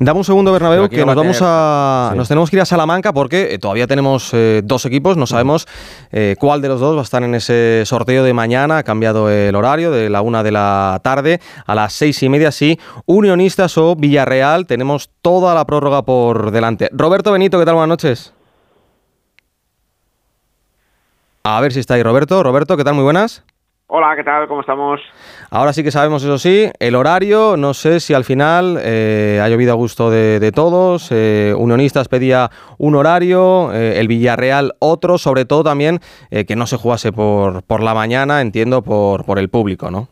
Dame un segundo, Bernabéu, que nos vamos a, nos tenemos que ir a Salamanca porque eh, todavía tenemos eh, dos equipos, no sabemos eh, cuál de los dos va a estar en ese sorteo de mañana. Ha cambiado el horario de la una de la tarde a las seis y media, sí. Unionistas o Villarreal, tenemos toda la prórroga por delante. Roberto Benito, ¿qué tal? Buenas noches. A ver si está ahí Roberto. Roberto, ¿qué tal? Muy buenas. Hola, ¿qué tal? ¿Cómo estamos? Ahora sí que sabemos, eso sí, el horario. No sé si al final eh, ha llovido a gusto de, todos. Eh, Unionistas pedía un horario, eh, el Villarreal otro, sobre todo también que no se jugase por, por la mañana, entiendo, por, por el público, ¿no?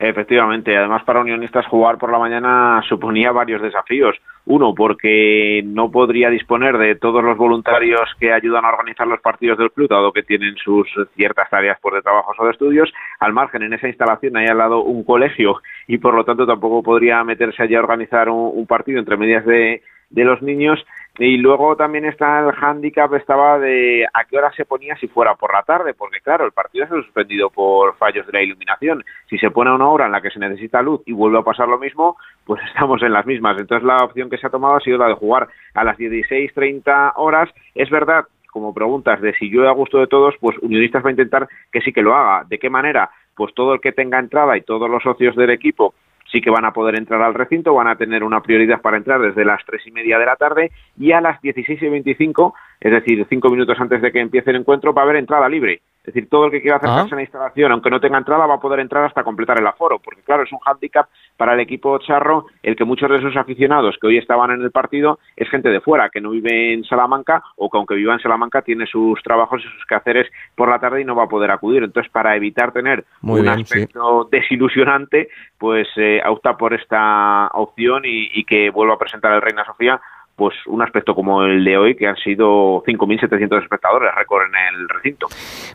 Efectivamente, además para unionistas jugar por la mañana suponía varios desafíos. Uno, porque no podría disponer de todos los voluntarios que ayudan a organizar los partidos del club, dado que tienen sus ciertas tareas por de trabajos o de estudios. Al margen, en esa instalación hay al lado un colegio y por lo tanto tampoco podría meterse allí a organizar un partido entre medias de, de los niños y luego también está el hándicap, estaba de a qué hora se ponía si fuera por la tarde, porque claro, el partido ha suspendido por fallos de la iluminación. Si se pone a una hora en la que se necesita luz y vuelve a pasar lo mismo, pues estamos en las mismas. Entonces la opción que se ha tomado ha sido la de jugar a las 16.30 horas. Es verdad, como preguntas de si yo a gusto de todos, pues Unionistas va a intentar que sí que lo haga. ¿De qué manera? Pues todo el que tenga entrada y todos los socios del equipo sí que van a poder entrar al recinto, van a tener una prioridad para entrar desde las tres y media de la tarde y a las 16 y 25, es decir, cinco minutos antes de que empiece el encuentro, va a haber entrada libre. Es decir, todo el que quiera acercarse ah. a la instalación, aunque no tenga entrada, va a poder entrar hasta completar el aforo, porque claro, es un hándicap para el equipo charro el que muchos de esos aficionados que hoy estaban en el partido es gente de fuera, que no vive en Salamanca o que aunque viva en Salamanca tiene sus trabajos y sus quehaceres por la tarde y no va a poder acudir. Entonces, para evitar tener un aspecto desilusionante, pues eh, opta por esta opción y, y que vuelva a presentar el Reina Sofía pues un aspecto como el de hoy, que han sido 5.700 espectadores, récord en el recinto.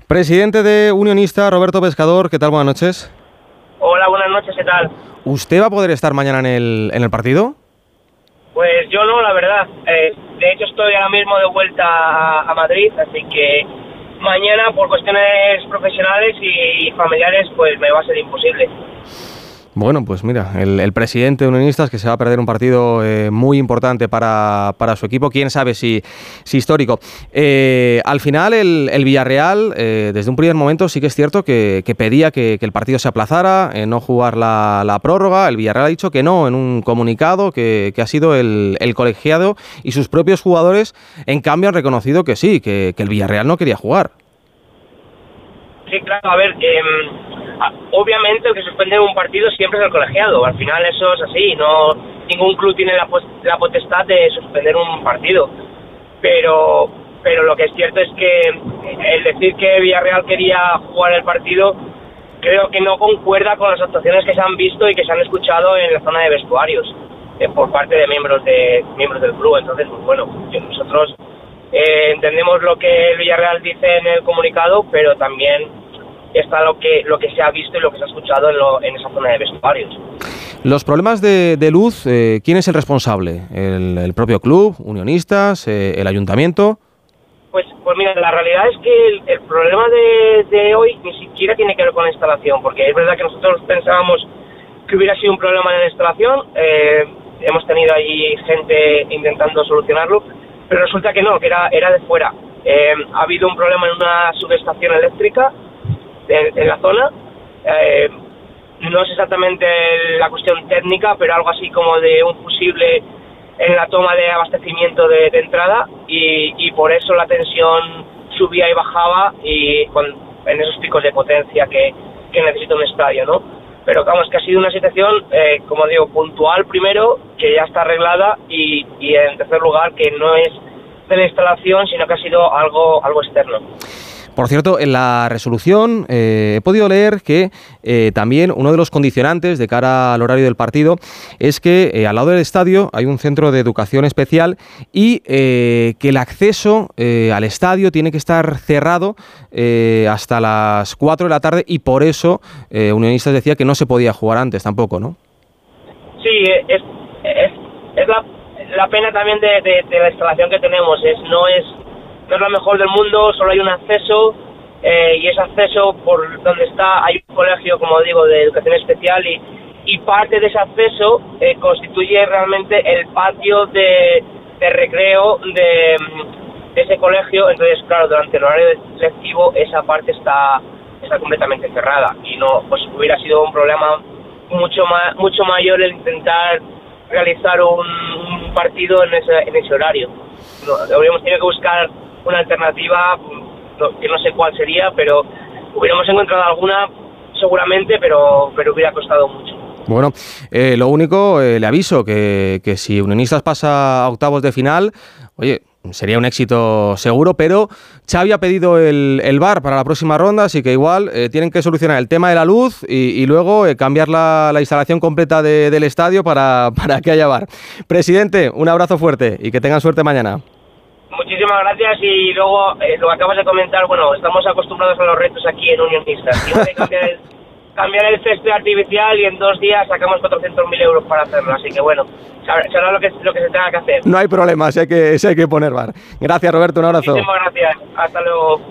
Presidente de Unionista, Roberto Pescador, ¿qué tal? Buenas noches. Hola, buenas noches, ¿qué tal? ¿Usted va a poder estar mañana en el, en el partido? Pues yo no, la verdad. Eh, de hecho, estoy ahora mismo de vuelta a Madrid, así que mañana, por cuestiones profesionales y familiares, pues me va a ser imposible. Bueno, pues mira, el, presidente de Unionistas que se va a perder un partido eh, muy importante para, su equipo, quién sabe si, si histórico. Eh, al final, el, Villarreal, eh, desde un primer momento, sí que es cierto que, pedía que, el partido se aplazara, no jugar la, prórroga. El Villarreal ha dicho que no en un comunicado, que, ha sido el, colegiado y sus propios jugadores, en cambio, han reconocido que sí, que, el Villarreal no quería jugar. Sí, claro, a ver. Ah, obviamente el que suspende un partido siempre es el colegiado. Al final eso es así. No ningún club tiene la, la potestad de suspender un partido. Pero pero lo que es cierto es que el decir que Villarreal quería jugar el partido creo que no concuerda con las actuaciones que se han visto y que se han escuchado en la zona de vestuarios eh, por parte de miembros de miembros del club. Entonces, pues bueno, nosotros eh, entendemos lo que Villarreal dice en el comunicado, pero también está lo que, lo que se ha visto y lo que se ha escuchado en, esa zona de vestuarios. Los problemas de, luz, eh, ¿quién es el responsable? ¿El, propio club, unionistas, eh, el ayuntamiento? Pues, pues mira, la realidad es que el, problema de, hoy ni siquiera tiene que ver con la instalación, porque es verdad que nosotros pensábamos que hubiera sido un problema en la instalación, eh, hemos tenido ahí gente intentando solucionarlo, pero resulta que no, que era, era de fuera. ha habido un problema en una subestación eléctrica en, la zona. Eh, no es exactamente la cuestión técnica, pero algo así como de un fusible en la toma de abastecimiento de, entrada y, por eso la tensión subía y bajaba y en esos picos de potencia que, necesita un estadio, ¿no? Pero vamos, que ha sido una situación, eh, como digo, puntual primero, que ya está arreglada y, y en tercer lugar que no es de la instalación, sino que ha sido algo, algo externo. Por cierto, en la resolución eh, he podido leer que eh, también uno de los condicionantes de cara al horario del partido es que eh, al lado del estadio hay un centro de educación especial y que el acceso al estadio tiene que estar cerrado hasta las 4 de la tarde y por eso Unionistas decía que no se podía jugar antes tampoco, ¿no? Sí, es, la, pena también de, de, la instalación que tenemos, es no es no es lo mejor del mundo, solo hay un acceso eh, y ese acceso por donde está hay un colegio, como digo, de educación especial y, y parte de ese acceso eh, constituye realmente el patio de, recreo de, ese colegio. Entonces, claro, durante el horario lectivo esa parte está, está completamente cerrada y no pues hubiera sido un problema mucho más mucho mayor el intentar realizar un, partido en ese, en ese horario. No, habríamos tenido que buscar una alternativa que no sé cuál sería, pero hubiéramos encontrado alguna seguramente, pero, pero hubiera costado mucho. Bueno, eh, lo único, eh, le aviso que, que si Unionistas pasa a octavos de final, oye, sería un éxito seguro, pero Xavi ha pedido el, el VAR para la próxima ronda, así que igual eh, tienen que solucionar el tema de la luz y, luego cambiar la, la, instalación completa del estadio para, para que haya VAR. Presidente, un abrazo fuerte y que tengan suerte mañana. Muchísimas gracias y luego lo que acabas de comentar, bueno, estamos acostumbrados a los retos aquí en Unionistas cambiar el césped artificial y en dos días sacamos 400.000 euros para hacerlo. Así que bueno, será lo que, lo que se tenga que hacer. No hay problema, si hay que, hay que poner bar. Gracias Roberto, un abrazo. Muchísimas gracias, hasta luego.